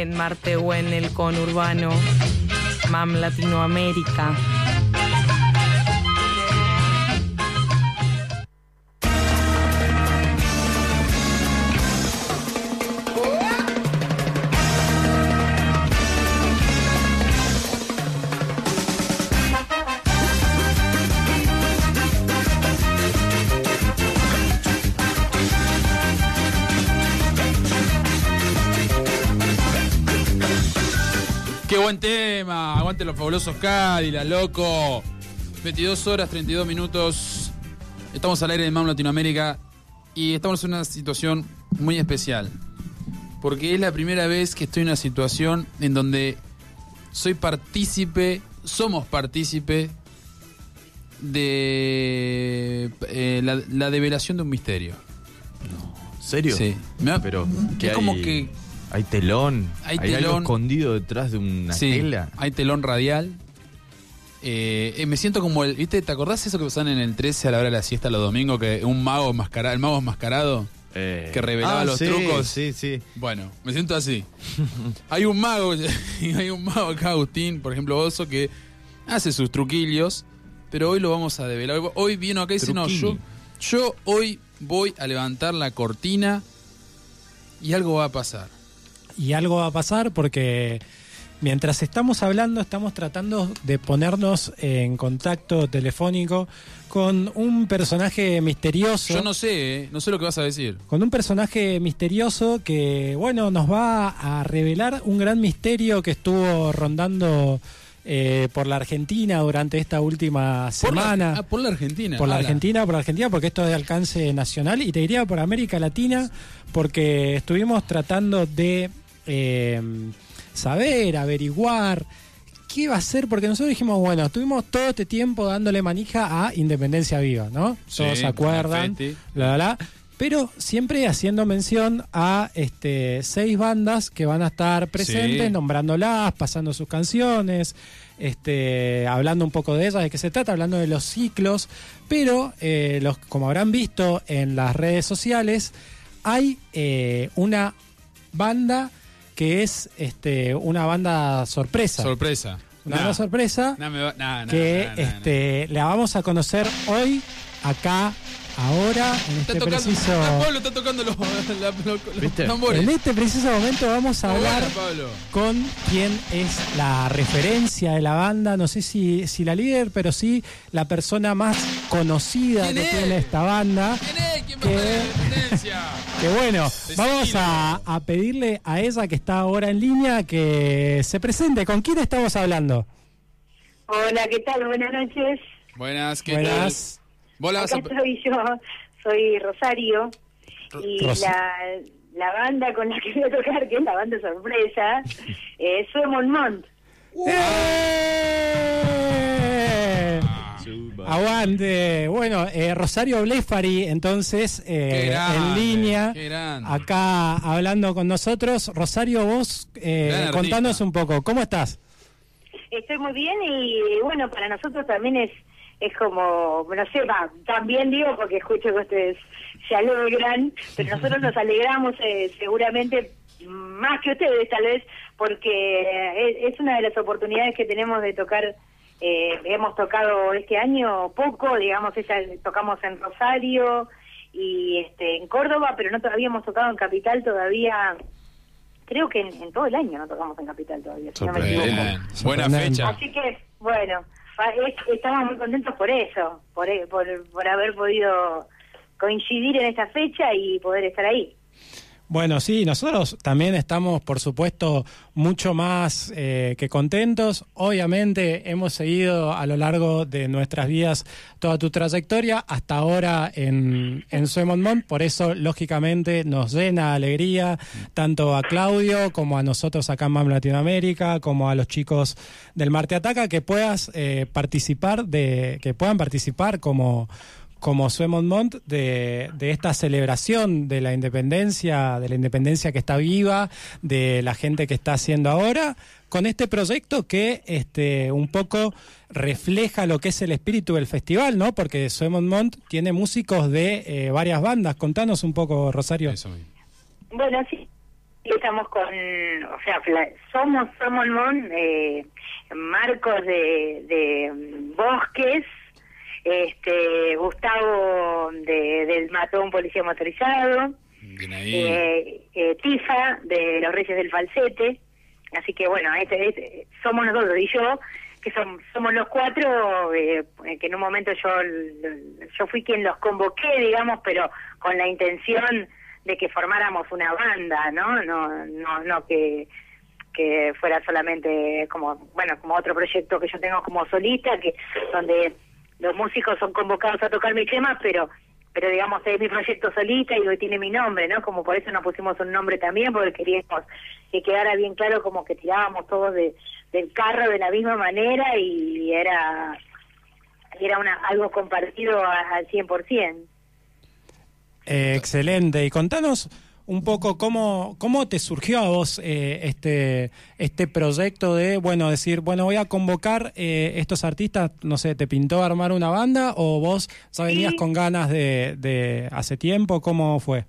en Marte o en el conurbano, MAM Latinoamérica. Buen tema. Aguante los fabulosos Cádiz, la loco. 22 horas, 32 minutos. Estamos al aire de MAM Latinoamérica y estamos en una situación muy especial. Porque es la primera vez que estoy en una situación en donde soy partícipe, somos partícipe de eh, la, la develación de un misterio. ¿Serio? Sí. Me Pero es ¿qué como que Hay telón. Hay telón. escondido detrás de una Sí, tela. hay telón radial. Eh, eh, me siento como el. ¿Viste? ¿Te acordás eso que pasaban en el 13 a la hora de la siesta los domingos? Que un mago enmascarado, el mago enmascarado. Eh, Que revelaba ah, los sí, trucos. Sí, sí. Bueno, me siento así. hay un mago, hay un mago acá, Agustín, por ejemplo, Oso, que hace sus truquillos, pero hoy lo vamos a develar. Hoy- vino acá y dice, no, yo hoy voy a levantar la cortina y algo va a pasar. Y algo va a pasar porque mientras estamos hablando estamos tratando de ponernos en contacto telefónico con un personaje misterioso. Yo no sé, eh, no sé lo que vas a decir. Con un personaje misterioso que, bueno, nos va a revelar un gran misterio que estuvo rondando eh, por la Argentina durante esta última Por la- semana. ah, por la Argentina. Por la Ala. Argentina, por la Argentina, porque esto es de alcance nacional y te diría por América Latina, porque estuvimos tratando de eh, saber, averiguar qué va a ser, porque nosotros dijimos, bueno, estuvimos todo este tiempo dándole manija a Independencia Viva, ¿no? Sí, Todos se acuerdan, bla. Pero siempre haciendo mención a este seis bandas que van a estar presentes, Sí. nombrándolas, pasando sus canciones, este, hablando un poco de ellas, de qué se trata, hablando de los ciclos, pero eh, los, como habrán visto en las redes sociales, hay eh, una banda que es este, una banda sorpresa. Sorpresa. una banda sorpresa me va- que este, la vamos a conocer hoy, acá, ahora, en Está este tocando, preciso... está- Pablo está tocando los, la- los- los ¿Viste? tambores. En este preciso momento vamos a hablar buena, Pablo. con quien es la referencia de la banda, no sé si, si la líder, pero sí la persona más conocida ¿Quién que es? tiene esta banda. ¿Quién es? ¿Quién va a la independencia? Que bueno, vamos a, a pedirle a ella que está ahora en línea que se presente. ¿Con quién estamos hablando? Hola, ¿qué tal? Buenas noches. Buenas, ¿qué Buenas. tal? Acá a... estoy yo, soy Rosario. Y Ros- la, la banda con la que voy a tocar, que es la banda sorpresa, es Suemon Mont. ¡Eh! Aguante. Bueno, eh, Rosario Blefari, entonces, eh, grande, en línea, acá hablando con nosotros. Rosario, vos eh, contanos un poco, ¿cómo estás? Estoy muy bien y bueno, para nosotros también es es como, no sé, va, también digo porque escucho que ustedes se alegran, pero nosotros nos alegramos eh, seguramente más que ustedes tal vez, porque es, es una de las oportunidades que tenemos de tocar, eh, hemos tocado este año poco, digamos, esta- tocamos en Rosario y este en Córdoba, pero no todavía hemos tocado en Capital todavía, creo que en, en todo el año no tocamos en Capital todavía, si no me equivoco. Bien. Buena fecha. Así que, bueno, estamos muy contentos por eso, por, por, por haber podido coincidir en esta fecha y poder estar ahí. Bueno, sí, nosotros también estamos, por supuesto, mucho más eh, que contentos. Obviamente hemos seguido a lo largo de nuestras vidas toda tu trayectoria, hasta ahora en, en Suemon Mont, por eso, lógicamente, nos llena alegría tanto a Claudio como a nosotros acá en MAM Latinoamérica, como a los chicos del Marte Ataca, que puedas eh, participar de, que puedan participar como como Suemon Mont de, de esta celebración de la independencia, de la independencia que está viva, de la gente que está haciendo ahora, con este proyecto que este, un poco refleja lo que es el espíritu del festival, ¿no? Porque Suemon Mont tiene músicos de eh, varias bandas. Contanos un poco, Rosario. Eso. Bueno, sí, estamos con, o sea, somos somos Mon, eh, Marcos de, de Bosques, este Gustavo de, del Matón Policía Motorizado, eh, eh, Tifa de Los Reyes del Falsete, así que bueno, este, este, somos nosotros y yo, que som- somos los cuatro, eh, que en un momento yo yo fui quien los convoqué, digamos, pero con la intención de que formáramos una banda, ¿no? No, no, no que que fuera solamente como bueno como otro proyecto que yo tengo como solista que donde los músicos son convocados a tocar mis temas pero pero digamos es mi proyecto solista y hoy tiene mi nombre no como por eso nos pusimos un nombre también porque queríamos que quedara bien claro como que tirábamos todos de, del carro de la misma manera y era era una algo compartido al 100% Eh, excelente. Y contanos un poco cómo, cómo te surgió a vos eh, este, este proyecto de, bueno, decir, bueno, voy a convocar eh, estos artistas, no sé, ¿te pintó armar una banda o vos ya venías Sí. con ganas de, de hace tiempo? ¿Cómo fue?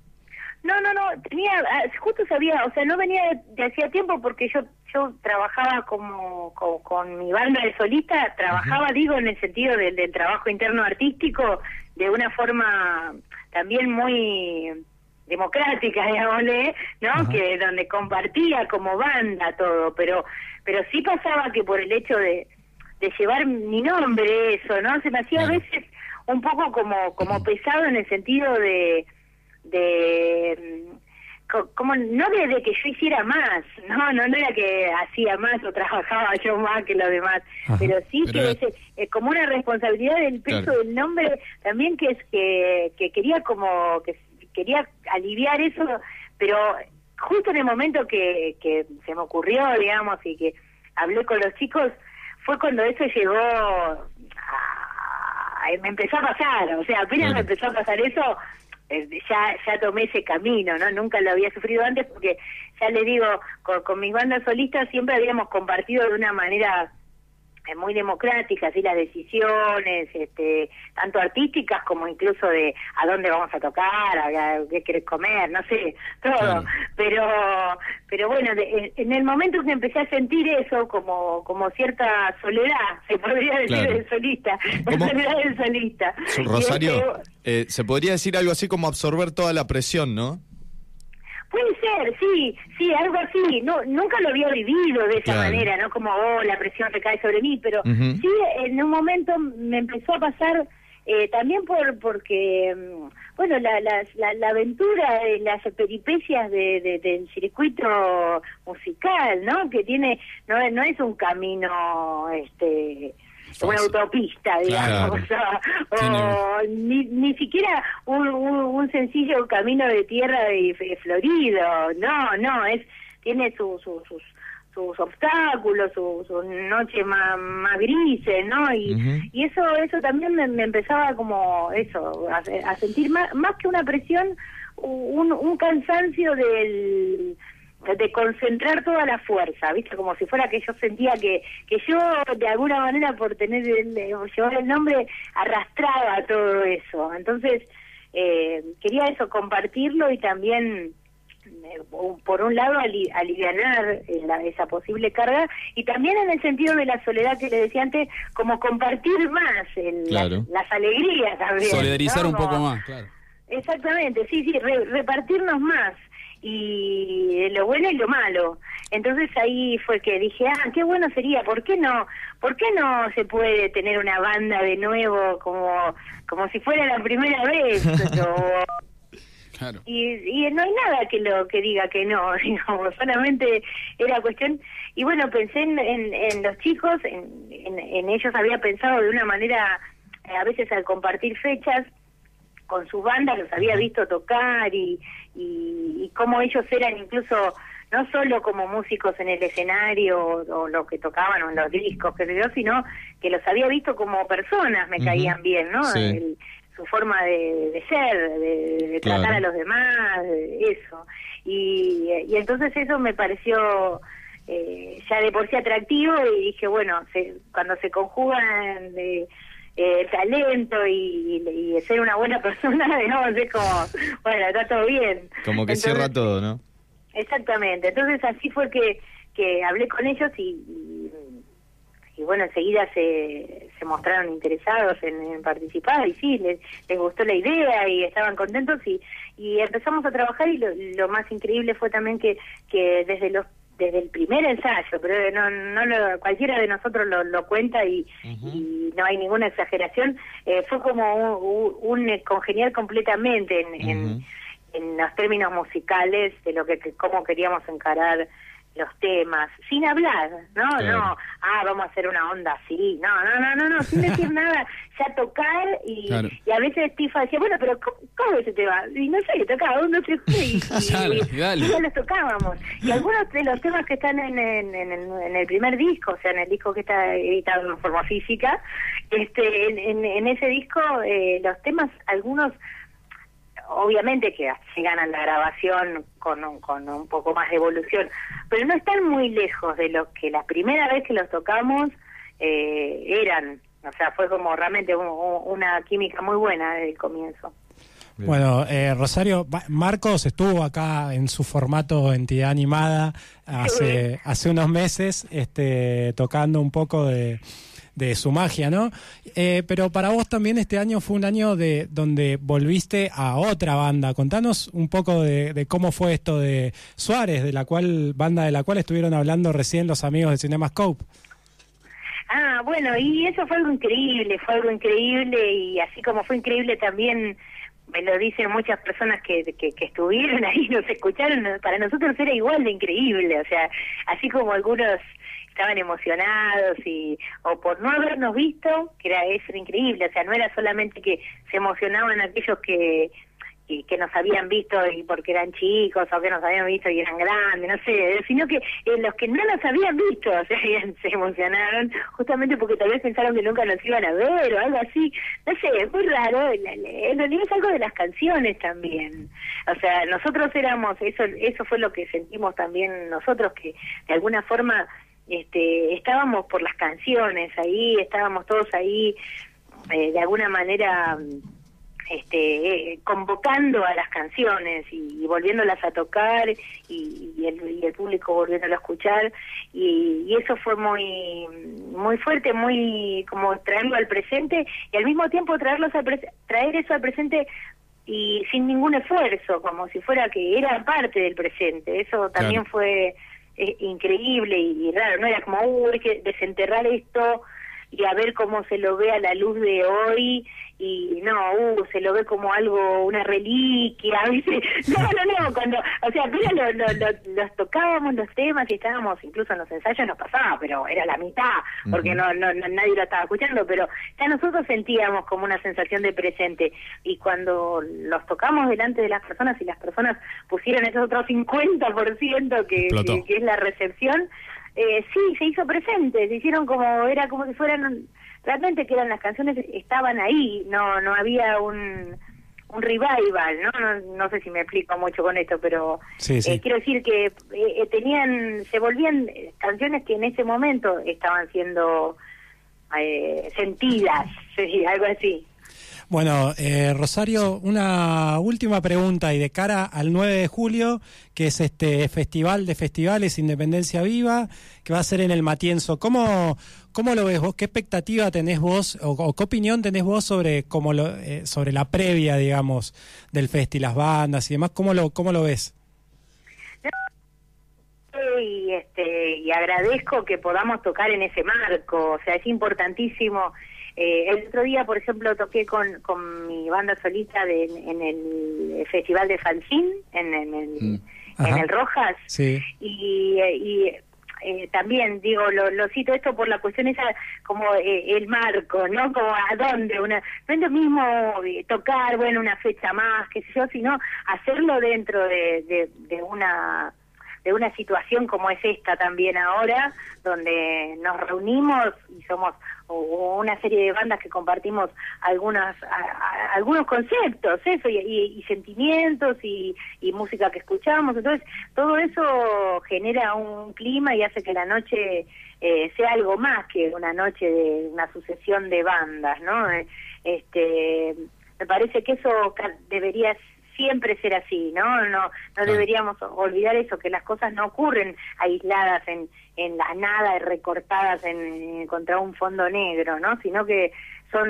No, no, no, tenía, ah, justo sabía, o sea, no venía de, de hacía tiempo porque yo yo trabajaba como, co- con, mi banda de solista, trabajaba, digo, en el sentido del, del trabajo interno artístico de una forma también muy democrática, digámosle, ¿no? Ajá. Que donde compartía como banda todo, pero pero sí pasaba que por el hecho de, de llevar mi nombre eso, ¿no? Se me hacía a veces un poco como como pesado en el sentido de de mm, co- como no de, de que yo hiciera más, no, no, no era que hacía más o trabajaba yo más que los demás, Ajá. pero sí Pero que es- eh, como una responsabilidad del peso Claro. del nombre también que es que, que quería como que quería aliviar eso, pero justo en el momento que, que se me ocurrió, digamos, y que hablé con los chicos, fue cuando eso llegó a- me empezó a pasar, o sea, apenas me empezó a pasar eso, eh, ya ya tomé ese camino, ¿no? Nunca lo había sufrido antes porque, ya les digo, con, con mis bandas solistas siempre habíamos compartido de una manera muy democrática, así las decisiones, este, tanto artísticas como incluso de a dónde vamos a tocar, a, qué querés comer, no sé, todo. Pero, pero bueno, de- en el momento que empecé a sentir eso como, como cierta soledad, se podría decir Claro. del solista, soledad del solista. Y Rosario, este, eh, se podría decir algo así como absorber toda la presión, ¿no? Puede ser, sí, sí, algo así. No, nunca lo había vivido de esa Claro. manera, ¿no? Como, oh, la presión recae sobre mí, pero sí, en un momento me empezó a pasar eh, también por porque, mm, bueno, la, la, la, la aventura, eh, las peripecias de, de- del circuito musical, ¿no? Que tiene, no, es- no es un camino, este una autopista, digamos, o, ni, ni siquiera un, un, un sencillo camino de tierra f- florido, no, no, es tiene su, su- sus sus obstáculos, su- sus noches más, más grises, ¿no? Y, y eso eso también me, me empezaba como eso, a, a sentir más, más que una presión, un, un cansancio del de concentrar toda la fuerza, ¿viste? Como si fuera que yo sentía que, que yo, de alguna manera, por tener el, llevar el nombre, arrastraba todo eso. Entonces, eh, quería eso, compartirlo y también, eh, por un lado, ali, alivianar eh, la- esa posible carga y también en el sentido de la soledad que le decía antes, como compartir más el- las- Claro. las, alegrías también. Solidarizar ¿no? un poco más, claro. Exactamente, sí, sí, re- repartirnos más y lo bueno y lo malo. Entonces ahí fue que dije, ah, qué bueno sería, ¿por qué no? ¿Por qué no se puede tener una banda de nuevo como como si fuera la primera vez? O- Claro. y, y no hay nada que lo que diga que no, digamos, solamente era cuestión y bueno pensé en, en, en los chicos, en, en, en ellos había pensado de una manera, a veces al compartir fechas con su banda los había visto tocar y, y, y cómo ellos eran incluso no solo como músicos en el escenario o, o lo que tocaban o en los discos, que yo, sino que los había visto como personas, me caían bien, ¿no? Sí. El- su forma de, de ser, de, de tratar a los demás, de eso. Y, y entonces eso me pareció eh, ya de por sí atractivo y dije, bueno, se, cuando se conjugan de, eh, talento y, y ser una buena persona, digamos, es como, bueno, está todo bien. Como que Entonces, cierra todo, ¿no? exactamente. Entonces así fue que, que hablé con ellos y, y, y bueno, enseguida se, se mostraron interesados en, en participar y sí, les, les gustó la idea y estaban contentos y, y empezamos a trabajar y lo, lo más increíble fue también que, que desde los desde el primer ensayo, pero no, no lo, cualquiera de nosotros lo, lo cuenta y, y no hay ninguna exageración, eh, fue como un, un, un congeniar completamente en, en, en los términos musicales de lo que, que cómo queríamos encarar los temas, sin hablar, ¿no? Claro. No, ah, vamos a hacer una onda así, no, no, no, no, no, sin decir nada, ya tocar y, Claro. y a veces Tifa decía, bueno, pero ¿cómo, cómo se te va? Y no sé, tocaba uno, tres, y, y, dale. ya los tocábamos. Y algunos de los temas que están en, en, en el, en el primer disco, o sea, en el disco que está editado en forma física, este, en, en, en ese disco, eh, los temas, algunos obviamente que llegan a la grabación con un, con un poco más de evolución, pero no están muy lejos de lo que la primera vez que los tocamos eh, eran. O sea, fue como realmente un- un- una química muy buena desde el comienzo. Bueno, eh, Rosario, Ma- Marcos estuvo acá en su formato entidad animada hace, hace unos meses, este, tocando un poco de, de su magia, ¿no? Eh, pero para vos también este año fue un año de donde volviste a otra banda. Contanos un poco de, cómo fue esto de Suárez, de la cual banda de la cual estuvieron hablando recién los amigos de CinemaScope. Ah, bueno, y eso fue algo increíble, fue algo increíble y así como fue increíble también, me lo dicen muchas personas que, que, que estuvieron ahí, nos escucharon, para nosotros era igual de increíble, o sea, así como algunos estaban emocionados y o por no habernos visto, que era eso era increíble, o sea, no era solamente que se emocionaban aquellos que que nos habían visto y porque eran chicos o que nos habían visto y eran grandes, no sé, sino que eh, los que no nos habían visto o sea, se emocionaron justamente porque tal vez pensaron que nunca nos iban a ver o algo así, no sé, es muy raro, en realidad es algo de las canciones también, o sea, nosotros éramos, eso eso fue lo que sentimos también nosotros, que de alguna forma este estábamos por las canciones ahí, estábamos todos ahí eh, de alguna manera este, eh, convocando a las canciones y, y volviéndolas a tocar y, y el, y el público volviéndolo a escuchar y, y eso fue muy muy fuerte, muy como traerlo al presente y al mismo tiempo traerlos al pres- traer eso al presente y sin ningún esfuerzo, como si fuera que era parte del presente. Eso también Claro. fue eh, increíble y, y raro, no era como, uh, hay que desenterrar esto y a ver cómo se lo ve a la luz de hoy y no, uh, se lo ve como algo, una reliquia. No, no, no, cuando, o sea, apenas lo, lo, lo- los tocábamos los temas y estábamos, incluso en los ensayos nos pasaba, pero era la mitad, porque no, no, no- nadie lo estaba escuchando, pero ya nosotros sentíamos como una sensación de presente y cuando los tocamos delante de las personas y las personas pusieron ese otro 50% que, Explotó. que, que es la recepción, eh, sí, se hizo presente, se hicieron como, era como si fueran, realmente que eran las canciones, estaban ahí, no no había un, un revival, ¿no? ¿no? No sé si me explico mucho con esto, pero Sí, sí. eh, quiero decir que eh, eh, tenían, se volvían eh, canciones que en ese momento estaban siendo eh, sentidas, sí, algo así. Bueno, eh, Rosario, una última pregunta y de cara al 9 de julio, que es este Festival de Festivales Independencia Viva, que va a ser en el Matienzo. ¿Cómo, cómo lo ves vos? ¿Qué expectativa tenés vos o, o qué opinión tenés vos sobre, cómo lo, eh, sobre la previa, digamos, del festi, las bandas y demás? ¿Cómo lo, cómo lo ves? y este y agradezco que podamos tocar en ese marco o sea es importantísimo Eh, el otro día por ejemplo toqué con, con mi banda solista de, en el festival de Fanzín en, en el en Ajá. el Rojas Sí. y, eh, y eh, también digo lo, cito esto por la cuestión esa como eh, el marco no como a dónde una no es lo mismo eh, tocar bueno una fecha más qué sé yo sino hacerlo dentro de, de, de una de una situación como es esta también ahora, donde nos reunimos y somos una serie de bandas que compartimos algunas algunos conceptos, eso y, y- y sentimientos y, y música que escuchamos, entonces todo eso genera un clima y hace que la noche eh, sea algo más que una noche de una sucesión de bandas, ¿no? Eh, Este, me parece que eso debería siempre ser así, ¿no? No, no deberíamos olvidar eso, que las cosas no ocurren aisladas en, en la nada, recortadas en, contra un fondo negro, ¿no? Sino que son,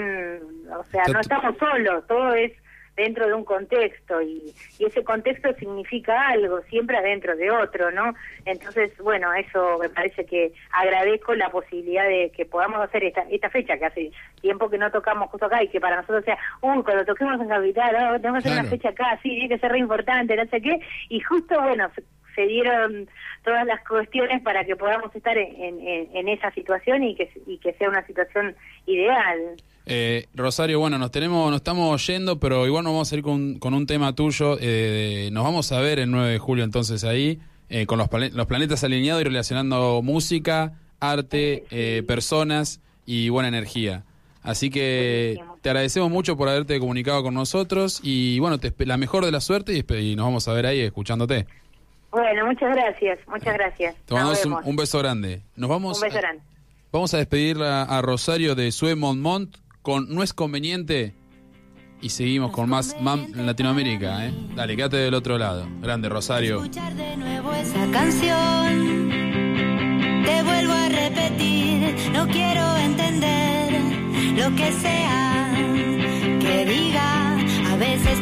o sea, no estamos solos, todo es dentro de un contexto y, y, ese contexto significa algo, siempre adentro de otro, ¿no? Entonces, bueno, eso me parece que agradezco la posibilidad de que podamos hacer esta, esta fecha, que hace tiempo que no tocamos justo acá y que para nosotros sea, uy, cuando toquemos en Capital, oh, tenemos que hacer una fecha acá, sí, tiene que ser re importante, no sé qué, y justo, bueno, se dieron todas las cuestiones para que podamos estar en, en, en esa situación y que, y que sea una situación ideal. Eh, Rosario, bueno, nos tenemos, nos estamos yendo, pero igual nos vamos a ir con, con un tema tuyo. Eh, nos vamos a ver el 9 de julio entonces ahí, eh, con los, los, planetas alineados y relacionando música, arte, eh, personas y buena energía. Así que te agradecemos mucho por haberte comunicado con nosotros y bueno, te, la mejor de la suerte y, y nos vamos a ver ahí escuchándote. Bueno, muchas gracias, muchas gracias. Te mandamos un, un, beso grande. Nos vamos. Un beso grande. Vamos a despedir a, a Rosario de Sue Mont con No es conveniente y seguimos con más MAM en Latinoamérica, ¿eh? Dale, quédate del otro lado. Grande, Rosario. Escuchar de nuevo esa canción. Te vuelvo a repetir, no quiero entender lo que sea que diga. A veces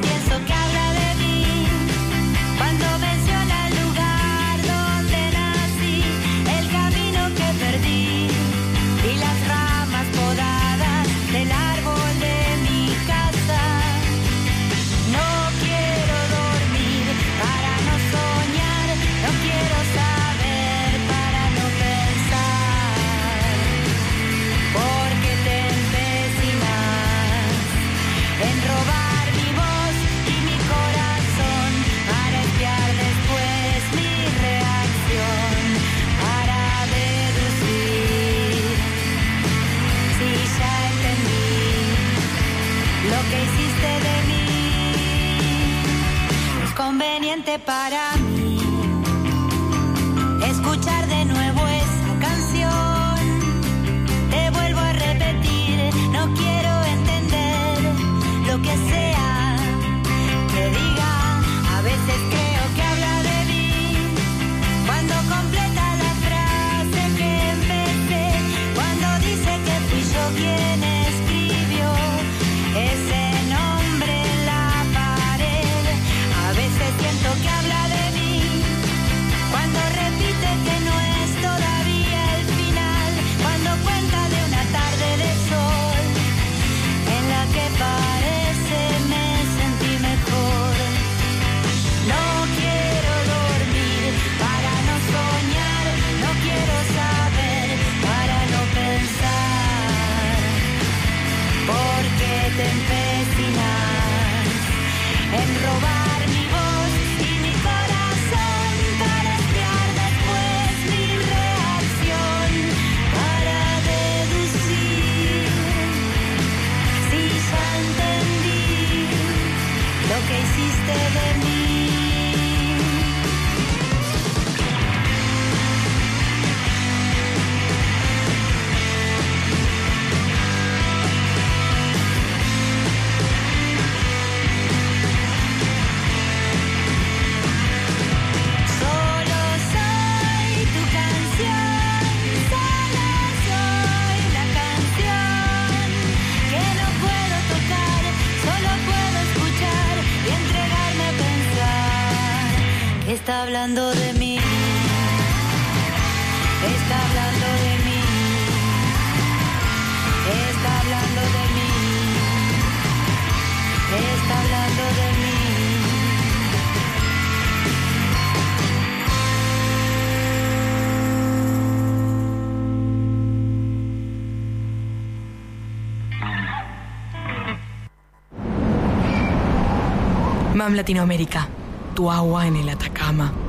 Latinoamérica, tu agua en el Atacama.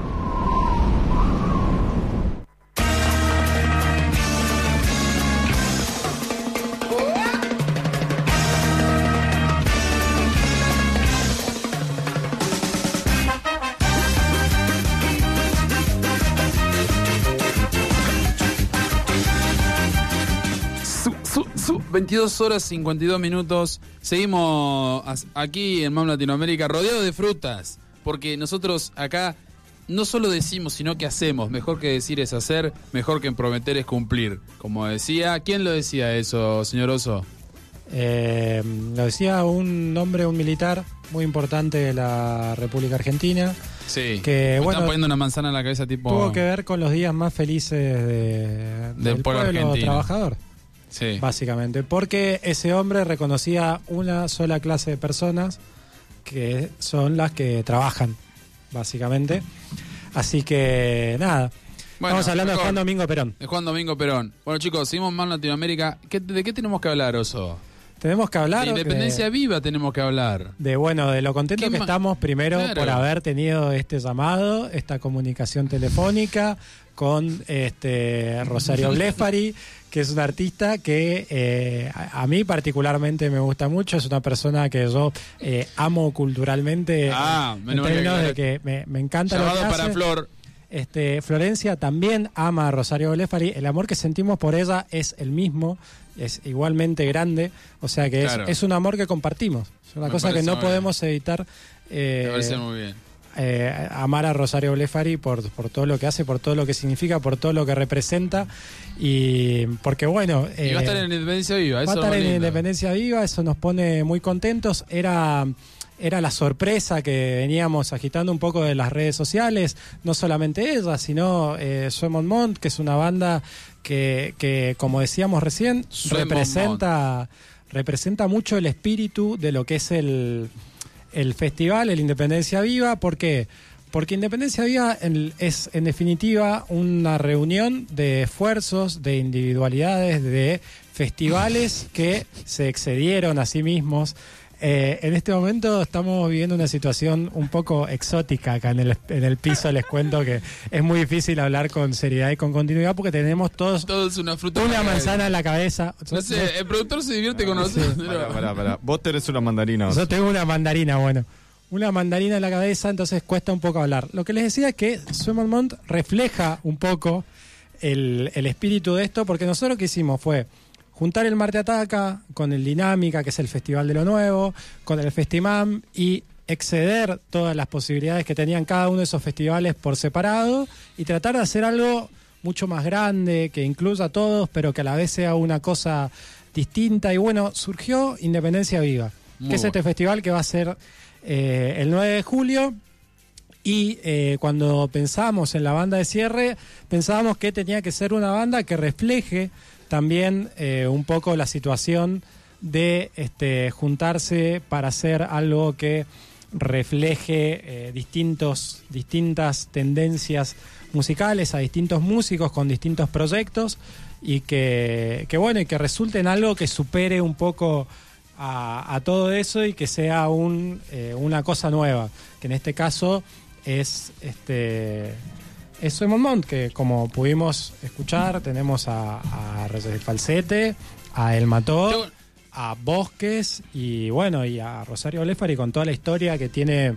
22 horas 52 minutos. Seguimos aquí en MAM Latinoamérica rodeado de frutas. Porque nosotros acá no solo decimos, sino que hacemos. Mejor que decir es hacer, mejor que prometer es cumplir. Como decía, ¿quién lo decía eso, señor Oso? Eh, lo decía un hombre, un militar muy importante de la República Argentina. Sí. Que, Me bueno, están poniendo una manzana en la cabeza tipo... Tuvo que ver con los días más felices de- del pueblo pueblo, argentino. trabajador, Sí. básicamente. Porque ese hombre reconocía una sola clase de personas que son las que trabajan, básicamente. Así que, nada. Bueno, Estamos hablando mejor. de Juan Domingo Perón. De Juan Domingo Perón. Bueno, chicos, seguimos más en Latinoamérica. ¿Qué- ¿De qué tenemos que hablar, Oso? Tenemos que hablar de independencia de, viva tenemos que hablar. de, bueno, de lo contento ¿Qué que estamos primero Claro. por haber tenido este llamado, esta comunicación telefónica con este Rosario Blefari, que es un artista que eh, a, a mí particularmente me gusta mucho, es una persona que yo eh, amo culturalmente Ah, en mal que de me, me encanta lo que Llamado para hace. Flor. Este, Florencia también ama a Rosario Blefari. El amor que sentimos por ella es el mismo, es igualmente grande. O sea que es, Claro. es un amor que compartimos. Es una Me cosa que no bien. podemos evitar eh, Me parece muy bien. eh, amar a Rosario Blefari por, por todo lo que hace, por todo lo que significa, por todo lo que representa. Y porque, bueno. y va a eh, estar en Independencia Viva. Va a es estar en lindo. Independencia Viva, eso nos pone muy contentos. Era, era la sorpresa que veníamos agitando un poco de las redes sociales, no solamente ella, sino eh, Sue Monmont, que es una banda que, que como decíamos recién, representa, representa mucho el espíritu de lo que es el, el festival, el Independencia Viva. ¿Por qué? Porque Independencia Viva es en definitiva una reunión de esfuerzos, de individualidades, de festivales que se excedieron a sí mismos. Eh, en este momento estamos viviendo una situación un poco exótica acá en el, en el piso. Les cuento que es muy difícil hablar con seriedad y con continuidad porque tenemos todos una fruta. una manzana en la cabeza. No sé, el productor se divierte con nosotros. Pará, pará, pará. Vos tenés una mandarina. Yo tengo una mandarina, bueno. Una mandarina en la cabeza, entonces cuesta un poco hablar. Lo que les decía es que Sue Monmont refleja un poco el, el espíritu de esto, porque nosotros lo que hicimos fue juntar el Marte Ataca con el Dinámica, que es el Festival de lo Nuevo, con el Festimam y exceder todas las posibilidades que tenían cada uno de esos festivales por separado y tratar de hacer algo mucho más grande, que incluya a todos, pero que a la vez sea una cosa distinta. Y bueno, surgió Independencia Viva, Muy que es bueno. este festival que va a ser eh, el 9 de julio. Y eh, cuando pensamos en la banda de cierre, pensábamos que tenía que ser una banda que refleje también eh, un poco la situación de este, juntarse para hacer algo que refleje eh, distintos, distintas tendencias musicales a distintos músicos con distintos proyectos y que, que bueno y que resulte en algo que supere un poco a, a todo eso y que sea un, eh, una cosa nueva que en este caso es este es Sue Monmont, que como pudimos escuchar tenemos a, a Reyes del Falsete a El Mató a Bosques y bueno y a Rosario Blefari con toda la historia que tiene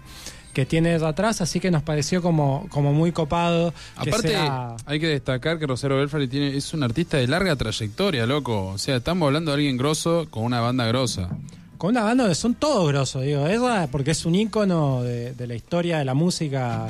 que tiene atrás así que nos pareció como, como muy copado que Aparte, sea- hay que destacar que Rosario Belfari tiene, es un artista de larga trayectoria, loco. O sea, estamos hablando de alguien grosso con una banda grosa. Con una banda donde son todos grosos, digo, ella porque es un ícono de, de la historia de la música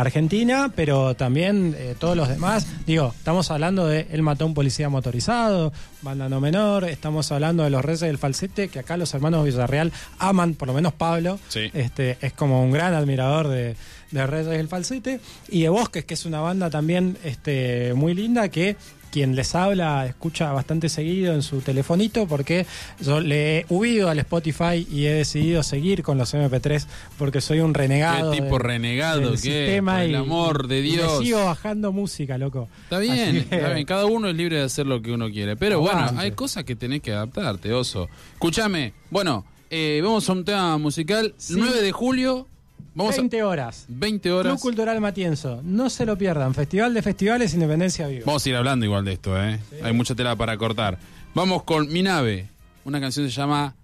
argentina, pero también eh, todos los demás. Digo, estamos hablando de Él mató a un policía motorizado, banda no menor, estamos hablando de los Reyes del Falsete, que acá los hermanos Villarreal aman, por lo menos Pablo, Sí. este es como un gran admirador de, de Reyes del Falsete, y de Bosques, que es una banda también este, muy linda que quien les habla escucha bastante seguido en su telefonito porque yo le he huido al Spotify y he decidido seguir con los MP3 porque soy un renegado. Qué tipo renegado es, sistema el y- amor de y Dios. sigo bajando música, loco. Está bien, que- está bien, cada uno es libre de hacer lo que uno quiere. Pero bueno, hay cosas que tenés que adaptarte, oso. Escúchame, bueno, eh, vamos a un tema musical. Sí. 9 de julio, vamos 20 horas. a 20 Club. Cultural Matienzo. No se lo pierdan. Festival de Festivales Independencia Viva. Vamos a ir hablando igual de esto, ¿eh? Hay mucha tela para cortar. Vamos con Mi Nave. Una canción se llama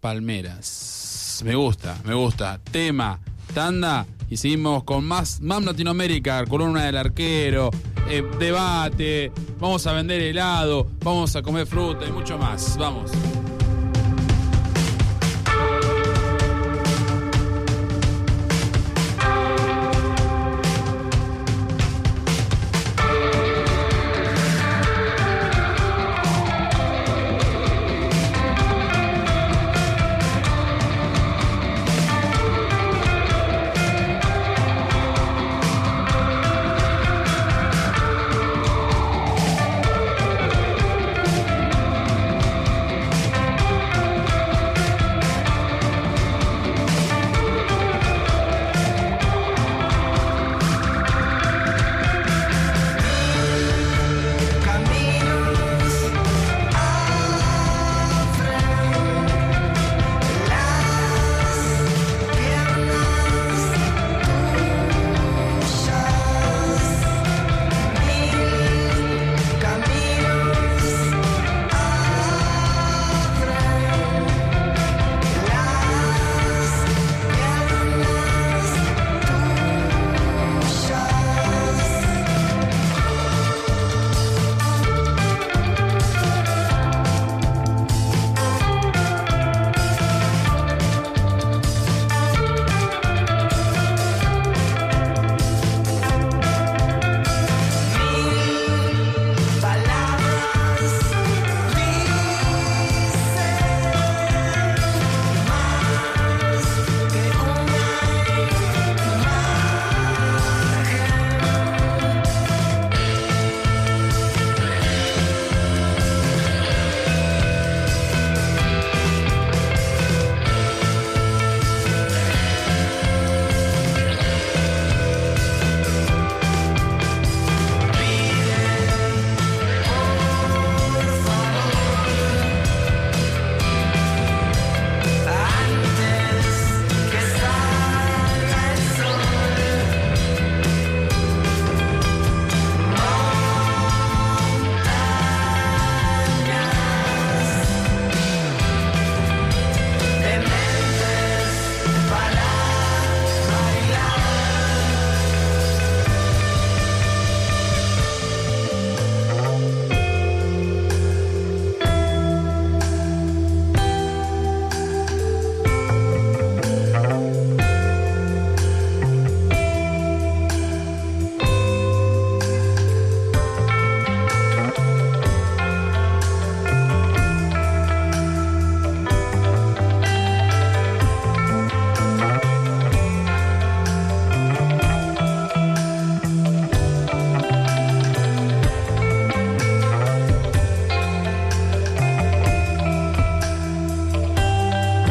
Palmeras. Me gusta, me gusta. Tema, tanda. Y seguimos con más MAM Latinoamérica, columna del arquero, eh, debate, vamos a vender helado, vamos a comer fruta y mucho más. Vamos.